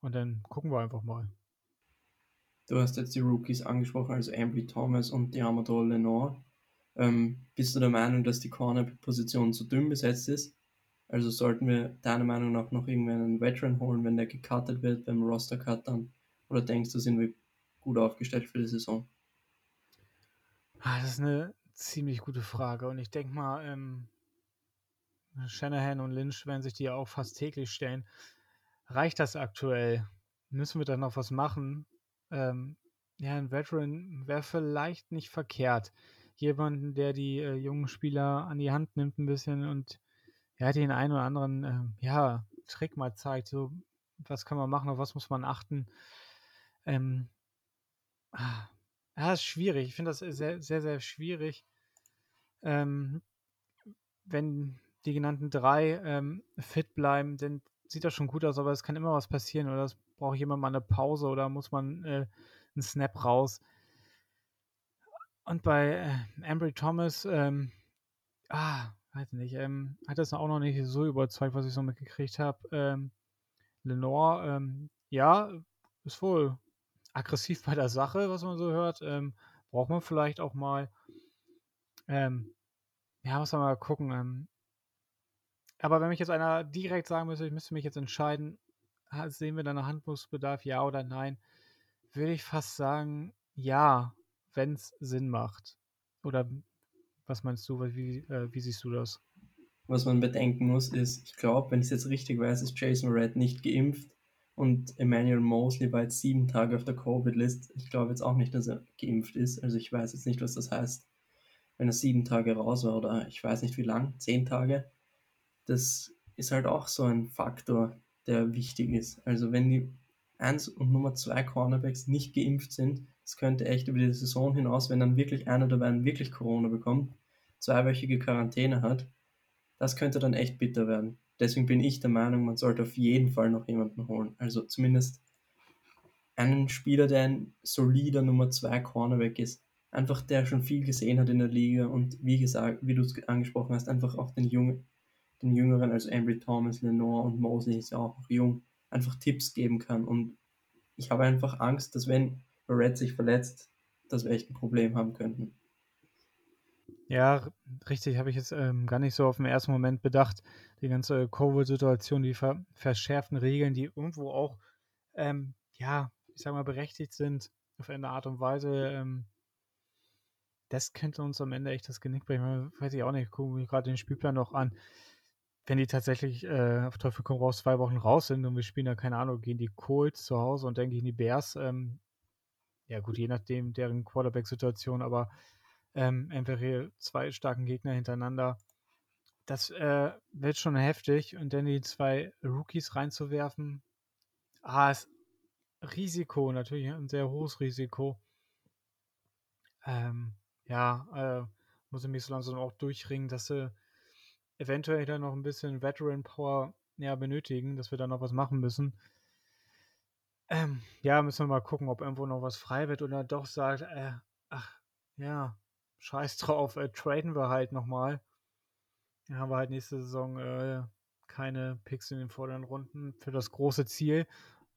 Und dann gucken wir einfach mal. Du hast jetzt die Rookies angesprochen, also Ambry Thomas und Diamador Lenore. Ähm, bist du der Meinung, dass die Corner-Position zu dünn besetzt ist? Also sollten wir deiner Meinung nach noch irgendwann einen Veteran holen, wenn der gecuttet wird beim Roster-Cut dann? Oder denkst du, sind wir gut aufgestellt für die Saison? Ah, das ist eine ziemlich gute Frage. Und ich denke mal, ähm, Shanahan und Lynch werden sich die auch fast täglich stellen. Reicht das aktuell? Müssen wir da noch was machen? Ähm, ja, ein Veteran wäre vielleicht nicht verkehrt. Jemanden, der die äh, jungen Spieler an die Hand nimmt ein bisschen und ja, den einen oder anderen äh, ja, Trick mal zeigt. So, was kann man machen, auf was muss man achten? Ähm, ah, ja, ist schwierig. Ich finde das sehr, sehr, sehr schwierig. Ähm, wenn die genannten drei ähm, fit bleiben, dann sieht das schon gut aus, aber es kann immer was passieren oder es braucht jemand mal eine Pause oder muss man äh, einen Snap raus. Und bei äh, Ambry Thomas, ähm, ah, weiß nicht, ähm, hat das auch noch nicht so überzeugt, was ich so mitgekriegt habe. Ähm, Lenore, ähm, ja, ist wohl aggressiv bei der Sache, was man so hört. Ähm, braucht man vielleicht auch mal. Ähm, ja, muss man mal gucken. Aber wenn mich jetzt einer direkt sagen müsste, ich müsste mich jetzt entscheiden, sehen wir da einen Handlungsbedarf, ja oder nein, würde ich fast sagen, ja, wenn es Sinn macht. Oder was meinst du, wie, äh, wie siehst du das? Was man bedenken muss, ist, ich glaube, wenn ich es jetzt richtig weiß, ist Jason Red nicht geimpft und Emmanuel Mosley war jetzt sieben Tage auf der Covid-List. Ich glaube jetzt auch nicht, dass er geimpft ist. Also ich weiß jetzt nicht, was das heißt, wenn er sieben Tage raus war oder ich weiß nicht wie lang, zehn Tage das ist halt auch so ein Faktor, der wichtig ist. Also wenn die 1 und Nummer 2 Cornerbacks nicht geimpft sind, das könnte echt über die Saison hinaus, wenn dann wirklich einer der beiden wirklich Corona bekommt, zweiwöchige Quarantäne hat, das könnte dann echt bitter werden. Deswegen bin ich der Meinung, man sollte auf jeden Fall noch jemanden holen. Also zumindest einen Spieler, der ein solider Nummer 2 Cornerback ist. Einfach der schon viel gesehen hat in der Liga und wie gesagt, wie du es angesprochen hast, einfach auch den jungen, den Jüngeren, also Ambry Thomas, Lenore und Mosley ist ja auch noch jung, einfach Tipps geben kann. Und ich habe einfach Angst, dass wenn Red sich verletzt, dass wir echt ein Problem haben könnten. Ja, richtig, habe ich jetzt ähm, gar nicht so auf den ersten Moment bedacht. Die ganze Covid-Situation, die ver verschärften Regeln, die irgendwo auch, ähm, ja, ich sag mal, berechtigt sind, auf eine Art und Weise. Ähm, das könnte uns am Ende echt das Genick brechen. Weiß ich auch nicht, gucken wir gerade den Spielplan noch an wenn die tatsächlich äh, auf Teufel komm raus zwei Wochen raus sind und wir spielen da, keine Ahnung, gehen die Colts zu Hause und ich in die Bears, ähm, ja gut, je nachdem deren Quarterback-Situation, aber ähm, entweder zwei starken Gegner hintereinander, das äh, wird schon heftig und dann die zwei Rookies reinzuwerfen, ah, ist Risiko, natürlich ein sehr hohes Risiko. Ähm, ja, äh, muss ich mich so langsam auch durchringen, dass sie eventuell dann noch ein bisschen Veteran Power ja, benötigen, dass wir da noch was machen müssen. Ähm, ja, müssen wir mal gucken, ob irgendwo noch was frei wird oder doch sagt, äh, ach, ja, scheiß <laughs> drauf, äh, traden wir halt nochmal. Dann haben wir halt nächste Saison äh, keine Picks in den vorderen Runden für das große Ziel.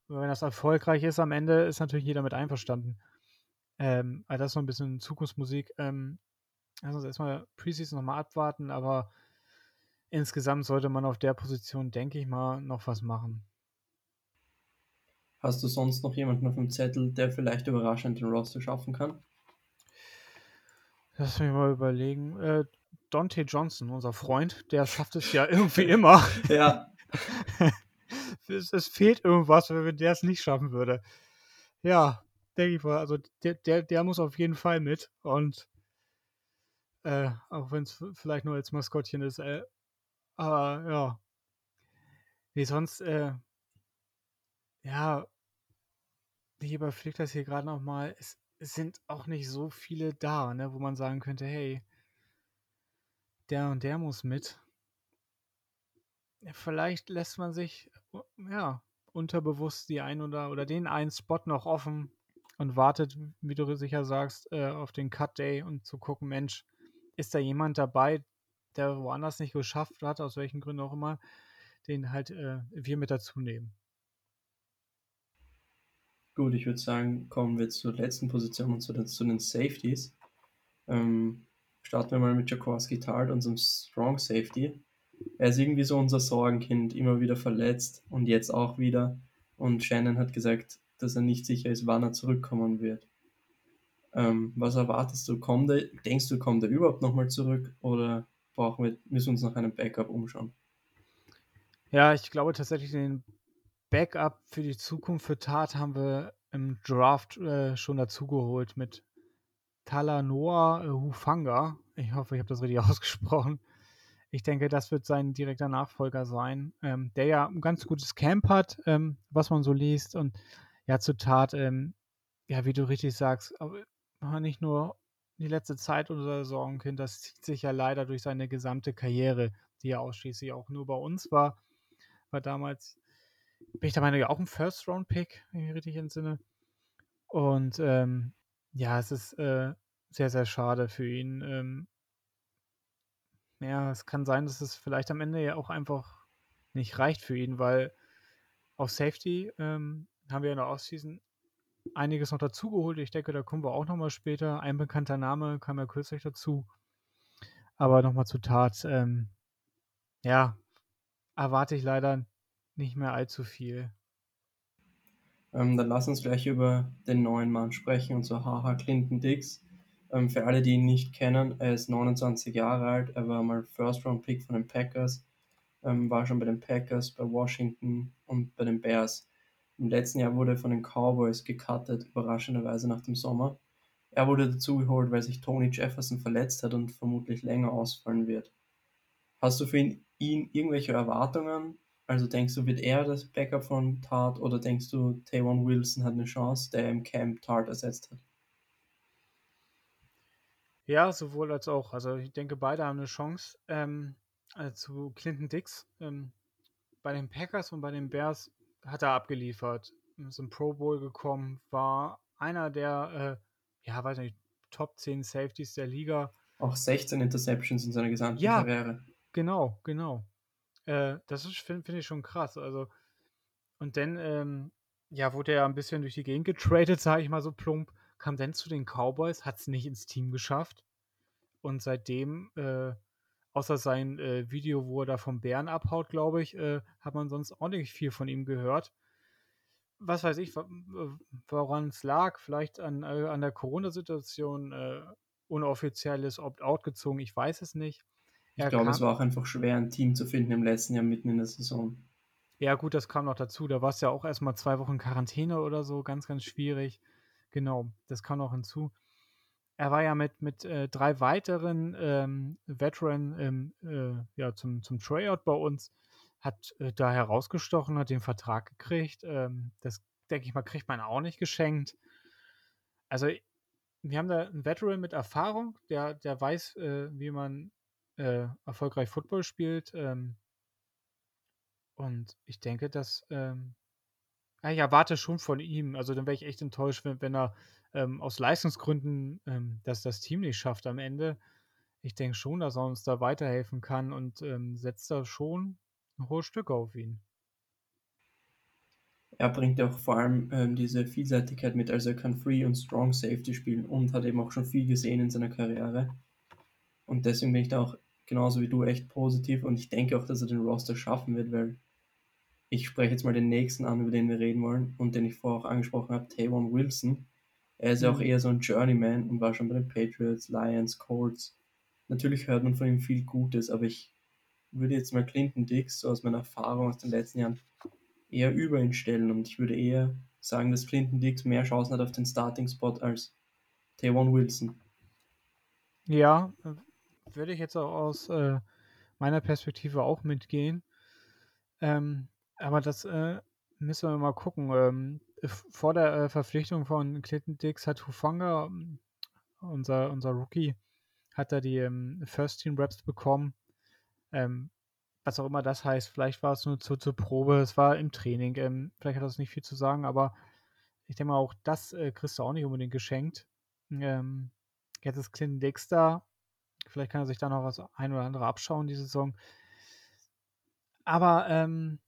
Wenn das erfolgreich ist am Ende, ist natürlich jeder mit einverstanden. Ähm, also das ist so ein bisschen Zukunftsmusik. Ähm, lass uns erstmal Preseason nochmal abwarten, aber insgesamt sollte man auf der Position, denke ich mal, noch was machen. Hast du sonst noch jemanden auf dem Zettel, der vielleicht überraschend den Roster schaffen kann? Lass mich mal überlegen. Äh, Dante Johnson, unser Freund, der schafft es ja irgendwie <laughs> immer. <laughs> ja. <laughs> es, es fehlt irgendwas, wenn der es nicht schaffen würde. Ja, denke ich mal. Also der, der, der muss auf jeden Fall mit. Und äh, auch wenn es vielleicht nur als Maskottchen ist, äh, aber ja. Wie sonst, äh, ja, ich überfliege das hier gerade nochmal. Es, es sind auch nicht so viele da, ne, wo man sagen könnte, hey, der und der muss mit. Vielleicht lässt man sich, ja, unterbewusst die ein oder, oder den einen Spot noch offen und wartet, wie du sicher sagst, äh, auf den Cut Day und zu gucken, Mensch, ist da jemand dabei, der woanders nicht geschafft hat, aus welchen Gründen auch immer, den halt äh, wir mit dazu nehmen. Gut, ich würde sagen, kommen wir zur letzten Position und zu den, zu den Safeties. Ähm, starten wir mal mit Jaworski Tart, unserem Strong Safety. Er ist irgendwie so unser Sorgenkind, immer wieder verletzt und jetzt auch wieder. Und Shannon hat gesagt, dass er nicht sicher ist, wann er zurückkommen wird. Ähm, was erwartest du? Kommt er, denkst du, kommt er überhaupt nochmal zurück oder brauchen wir, müssen uns nach einem Backup umschauen? Ja, ich glaube tatsächlich, den Backup für die Zukunft für Tat haben wir im Draft äh, schon dazugeholt mit Talanoa äh, Hufanga. Ich hoffe, ich habe das richtig <laughs> ausgesprochen. Ich denke, das wird sein direkter Nachfolger sein, ähm, der ja ein ganz gutes Camp hat, ähm, was man so liest. Und ja, zur Tat, ähm, ja, wie du richtig sagst, aber nicht nur die letzte Zeit unserer Sorgenkind, das zieht sich ja leider durch seine gesamte Karriere, die ja ausschließlich auch nur bei uns war. War damals bin ich der Meinung, auch ein First-Round-Pick, wenn ich mich richtig entsinne. Und ähm, ja, es ist äh, sehr, sehr schade für ihn. Ähm, ja, es kann sein, dass es vielleicht am Ende ja auch einfach nicht reicht für ihn, weil auf Safety ähm, haben wir in der Offseason einiges noch dazugeholt. Ich denke, da kommen wir auch nochmal später. Ein bekannter Name kam ja kürzlich dazu. Aber nochmal zur Tat. Ähm, ja, erwarte ich leider nicht mehr allzu viel. Ähm, dann lass uns gleich über den neuen Mann sprechen, und zwar Haha Clinton Dix. Ähm, für alle, die ihn nicht kennen, er ist 29 Jahre alt, er war mal First-Round-Pick von den Packers, ähm, war schon bei den Packers, bei Washington und bei den Bears. Im letzten Jahr wurde er von den Cowboys gecuttet, überraschenderweise nach dem Sommer. Er wurde dazugeholt, weil sich Tony Jefferson verletzt hat und vermutlich länger ausfallen wird. Hast du für ihn, ihn irgendwelche Erwartungen? Also denkst du, wird er das Backup von Tart oder denkst du, Taywan Wilson hat eine Chance, der im Camp Tart ersetzt hat? Ja, sowohl als auch. Also ich denke, beide haben eine Chance. Ähm, also zu Clinton Dix. Ähm, bei den Packers und bei den Bears hat er abgeliefert. Ist im Pro Bowl gekommen, war einer der, äh, ja, weiß nicht, Top 10 Safeties der Liga. Auch 16 Interceptions in seiner gesamten ja, Karriere. Genau, genau. Äh, das finde find ich schon krass. Also, und dann, ähm, ja, wurde er ein bisschen durch die Gegend getradet, <laughs> sage ich mal so plump, kam dann zu den Cowboys, hat es nicht ins Team geschafft. Und seitdem, äh, außer sein äh, Video, wo er da vom Bären abhaut, glaube ich, äh, hat man sonst auch nicht viel von ihm gehört. Was weiß ich, woran es lag, vielleicht an, äh, an der Corona-Situation, äh, unoffizielles Opt-out gezogen, ich weiß es nicht. Ich glaube, es war auch einfach schwer, ein Team zu finden im letzten Jahr mitten in der Saison. Ja, gut, das kam noch dazu. Da war es ja auch erstmal zwei Wochen Quarantäne oder so, ganz, ganz schwierig. Genau, das kam noch hinzu. Er war ja mit, mit äh, drei weiteren ähm, Veteran ähm, äh, ja, zum, zum Tryout bei uns, hat äh, da herausgestochen, hat den Vertrag gekriegt. Ähm, das, denke ich mal, kriegt man auch nicht geschenkt. Also, wir haben da einen Veteran mit Erfahrung, der, der weiß, äh, wie man äh, erfolgreich Football spielt. Ähm, und ich denke, dass ähm, ja, ich erwarte schon von ihm. Also dann wäre ich echt enttäuscht, wenn, wenn er ähm, aus Leistungsgründen ähm, dass das Team nicht schafft am Ende. Ich denke schon, dass er uns da weiterhelfen kann und ähm, setzt da schon ein hohes Stück auf ihn. Er bringt auch vor allem ähm, diese Vielseitigkeit mit, also er kann Free und Strong Safety spielen und hat eben auch schon viel gesehen in seiner Karriere. Und deswegen bin ich da auch genauso wie du echt positiv und ich denke auch, dass er den Roster schaffen wird, weil ich spreche jetzt mal den nächsten an, über den wir reden wollen und den ich vorher auch angesprochen habe, Tavon Wilson. Er ist ja auch mhm. eher so ein Journeyman und war schon bei den Patriots, Lions, Colts. Natürlich hört man von ihm viel Gutes, aber ich würde jetzt mal Clinton Dix, so aus meiner Erfahrung aus den letzten Jahren, eher über ihn stellen und ich würde eher sagen, dass Clinton Dix mehr Chancen hat auf den Starting-Spot als Taywan Wilson. Ja, würde ich jetzt auch aus äh, meiner Perspektive auch mitgehen. Ähm, aber das äh, müssen wir mal gucken. Ähm, vor der äh, Verpflichtung von Clinton Dix hat Hufanga, unser, unser Rookie, hat er die ähm, First Team Reps bekommen. Ähm, was auch immer das heißt. Vielleicht war es nur zu, zur Probe, es war im Training. Ähm, vielleicht hat das nicht viel zu sagen, aber ich denke mal, auch das äh, kriegst du auch nicht unbedingt geschenkt. Ähm, jetzt ist Clinton Dix da. Vielleicht kann er sich da noch was ein oder andere abschauen, diese Saison. Aber ähm,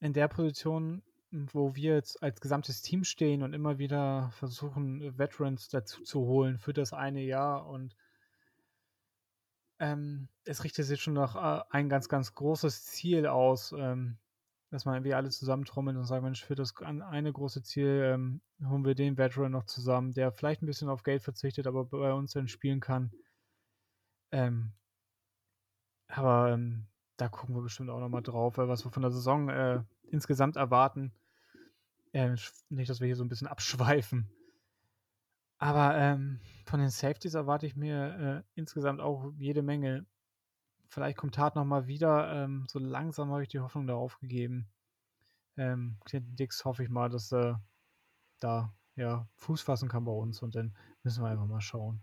in der Position, wo wir jetzt als gesamtes Team stehen und immer wieder versuchen, Veterans dazu zu holen für das eine Jahr und ähm, es richtet sich schon noch äh, ein ganz, ganz großes Ziel aus, ähm, dass man irgendwie alle zusammentrommeln und sagt, Mensch, für das eine große Ziel ähm, holen wir den Veteran noch zusammen, der vielleicht ein bisschen auf Geld verzichtet, aber bei uns dann spielen kann. Ähm, aber ähm, da gucken wir bestimmt auch nochmal drauf, was wir von der Saison äh, insgesamt erwarten. Äh, nicht, dass wir hier so ein bisschen abschweifen. Aber ähm, von den Safeties erwarte ich mir äh, insgesamt auch jede Menge. Vielleicht kommt Tat nochmal wieder. Ähm, so langsam habe ich die Hoffnung darauf gegeben. Ähm, Clinton Dix hoffe ich mal, dass er äh, da ja, Fuß fassen kann bei uns und dann müssen wir einfach mal schauen.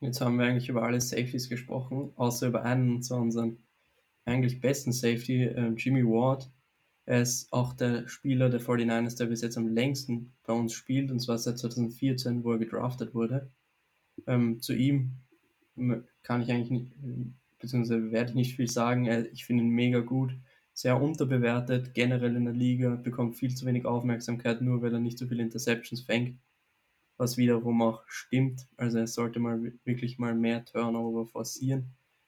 Jetzt haben wir eigentlich über alle Safeties gesprochen, außer über einen, und zwar unseren eigentlich besten Safety, äh, Jimmy Ward. Er ist auch der Spieler der 49ers, der bis jetzt am längsten bei uns spielt, und zwar seit 2014, wo er gedraftet wurde. Ähm, zu ihm kann ich eigentlich nicht, beziehungsweise werde ich nicht viel sagen. Ich finde ihn mega gut, sehr unterbewertet, generell in der Liga, bekommt viel zu wenig Aufmerksamkeit, nur weil er nicht so viele Interceptions fängt, was wiederum auch stimmt. Also er sollte mal wirklich mal mehr Turnover forcieren,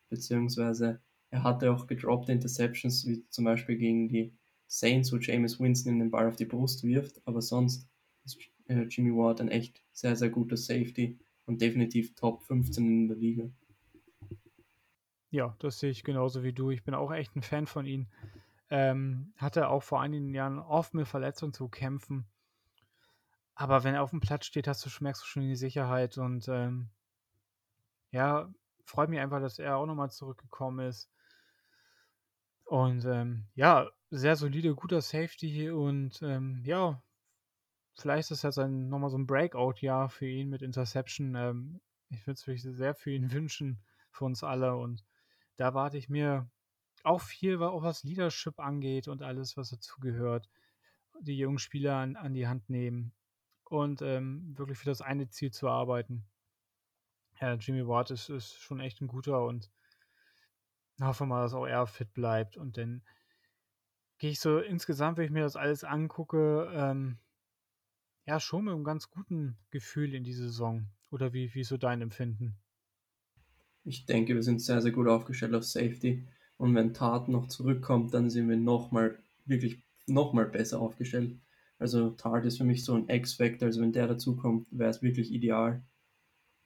beziehungsweise er hatte auch gedroppte Interceptions, wie zum Beispiel gegen die Saints, wo James Winston den Ball auf die Brust wirft, aber sonst ist äh, Jimmy Ward ein echt sehr, sehr guter Safety und definitiv Top 15 in der Liga. Ja, das sehe ich genauso wie du. Ich bin auch echt ein Fan von ihm. Ähm, hatte auch vor einigen Jahren oft mit Verletzungen zu kämpfen. Aber wenn er auf dem Platz steht, hast du, merkst du schon die Sicherheit und ähm, ja, freut mich einfach, dass er auch nochmal zurückgekommen ist. Und ähm, ja, sehr solide, guter Safety und ähm, ja, vielleicht ist das ja nochmal so ein Breakout-Jahr für ihn mit Interception. Ähm, ich würde es wirklich sehr für ihn <laughs> wünschen, für uns alle. Und da warte ich mir auch viel, auch was Leadership angeht und alles, was dazugehört. Die jungen Spieler an, an die Hand nehmen und ähm, wirklich für das eine Ziel zu arbeiten. Ja, Jimmy Ward ist, ist schon echt ein guter und hoffe mal, dass auch er fit bleibt. Und dann gehe ich so insgesamt, wenn ich mir das alles angucke, ähm, ja, schon mit einem ganz guten Gefühl in die Saison. Oder wie, wie so dein Empfinden? Ich denke, wir sind sehr, sehr gut aufgestellt auf Safety. Und wenn Tat noch zurückkommt, dann sind wir nochmal, wirklich nochmal besser aufgestellt. Also Tart ist für mich so ein X-Factor, also wenn der dazukommt, wäre es wirklich ideal.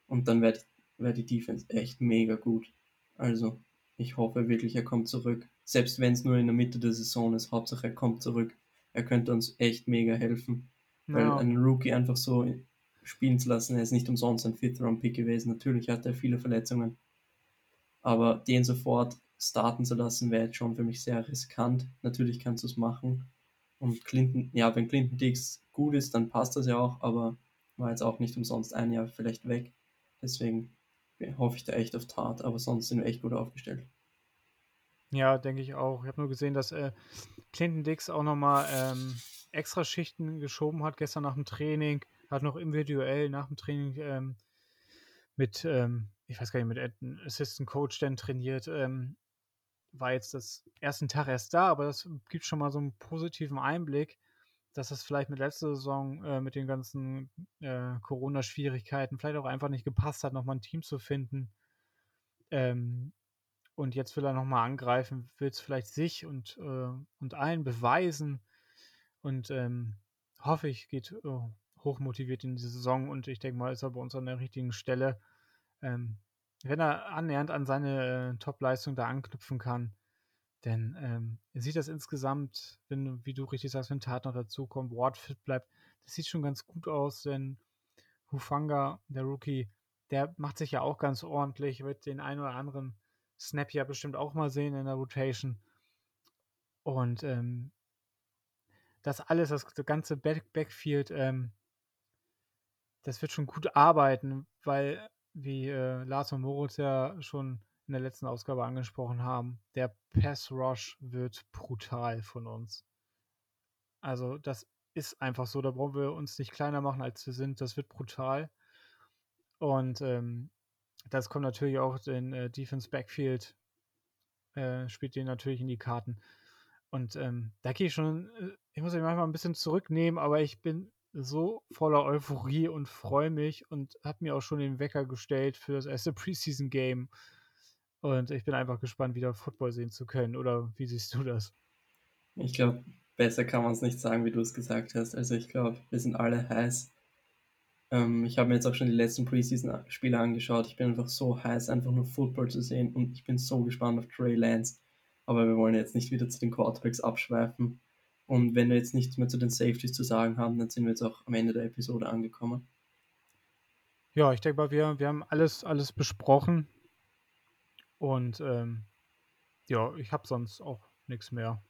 Und dann wäre wär die Defense echt mega gut. Also ich hoffe wirklich, er kommt zurück. Selbst wenn es nur in der Mitte der Saison ist, Hauptsache er kommt zurück. Er könnte uns echt mega helfen. Ja. Weil einen Rookie einfach so spielen zu lassen, er ist nicht umsonst ein Fifth-Round-Pick gewesen. Natürlich hat er viele Verletzungen. Aber den sofort starten zu lassen, wäre jetzt schon für mich sehr riskant. Natürlich kannst du es machen. Und Clinton, ja, wenn Clinton Dix gut ist, dann passt das ja auch, aber war jetzt auch nicht umsonst ein Jahr vielleicht weg. Deswegen hoffe ich da echt auf Tat, aber sonst sind wir echt gut aufgestellt. Ja, denke ich auch. Ich habe nur gesehen, dass äh, Clinton Dix auch nochmal ähm, extra Schichten geschoben hat gestern nach dem Training. Hat noch individuell nach dem Training ähm, mit, ähm, ich weiß gar nicht, mit einem Assistant Coach dann trainiert. Ähm, war jetzt das ersten Tag erst da, aber das gibt schon mal so einen positiven Einblick, dass das vielleicht mit letzter Saison äh, mit den ganzen äh, Corona-Schwierigkeiten vielleicht auch einfach nicht gepasst hat, nochmal ein Team zu finden. Ähm, und jetzt will er nochmal angreifen, will es vielleicht sich und, äh, und allen beweisen. Und ähm, hoffe ich, geht oh, hochmotiviert in die Saison und ich denke mal, ist er bei uns an der richtigen Stelle. Ähm, wenn er annähernd an seine äh, Top-Leistung da anknüpfen kann, Denn ähm, ihr sieht das insgesamt, wenn, wie du richtig sagst, wenn Tat noch dazukommt, Ward bleibt, das sieht schon ganz gut aus, denn Hufanga, der Rookie, der macht sich ja auch ganz ordentlich, wird den einen oder anderen Snap ja bestimmt auch mal sehen in der Rotation. Und ähm, das alles, das ganze Back Backfield, ähm, das wird schon gut arbeiten, weil, wie äh, Lars und Moritz ja schon in der letzten Ausgabe angesprochen haben, der Pass Rush wird brutal von uns. Also das ist einfach so, da brauchen wir uns nicht kleiner machen, als wir sind. Das wird brutal. Und ähm, das kommt natürlich auch den äh, Defense Backfield, äh, spielt den natürlich in die Karten. Und ähm, da gehe ich schon, äh, ich muss mich manchmal ein bisschen zurücknehmen, aber ich bin so voller Euphorie und freue mich und habe mir auch schon den Wecker gestellt für das erste Preseason Game. Und ich bin einfach gespannt, wieder Football sehen zu können. Oder wie siehst du das? Ich glaube, besser kann man es nicht sagen, wie du es gesagt hast. Also ich glaube, wir sind alle heiß. Ähm, ich habe mir jetzt auch schon die letzten Preseason-Spiele angeschaut. Ich bin einfach so heiß, einfach nur Football zu sehen. Und ich bin so gespannt auf Trey Lance. Aber wir wollen jetzt nicht wieder zu den Quarterbacks abschweifen. Und wenn wir jetzt nichts mehr zu den Safeties zu sagen haben, dann sind wir jetzt auch am Ende der Episode angekommen. Ja, ich denke mal, wir, wir haben alles, alles besprochen. Und ähm, ja, ich habe sonst auch nichts mehr.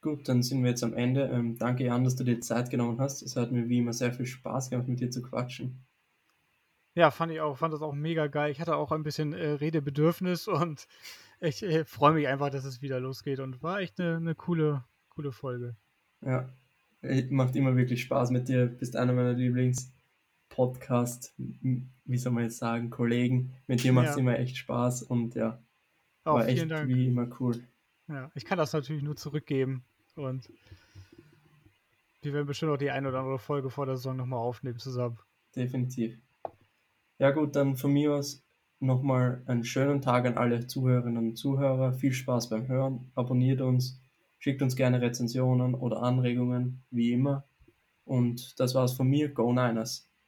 Gut, dann sind wir jetzt am Ende. Ähm, danke, Jan, dass du dir Zeit genommen hast. Es hat mir wie immer sehr viel Spaß gemacht, mit dir zu quatschen. Ja, fand ich auch, fand das auch mega geil. Ich hatte auch ein bisschen äh, Redebedürfnis <laughs> und ich äh, freue mich einfach, dass es wieder losgeht und war echt eine, eine coole, coole Folge. Ja, macht immer wirklich Spaß mit dir. Bist einer meiner Lieblings- Podcast, wie soll man jetzt sagen, Kollegen. Mit dir macht es ja. immer echt Spaß und ja, oh, war echt Dank. wie immer cool. Ja, ich kann das natürlich nur zurückgeben und wir werden bestimmt auch die eine oder andere Folge vor der Saison nochmal aufnehmen zusammen. Definitiv. Ja gut, dann von mir aus nochmal einen schönen Tag an alle Zuhörerinnen und Zuhörer. Viel Spaß beim Hören. Abonniert uns, schickt uns gerne Rezensionen oder Anregungen, wie immer. Und das war's von mir. Go Niners!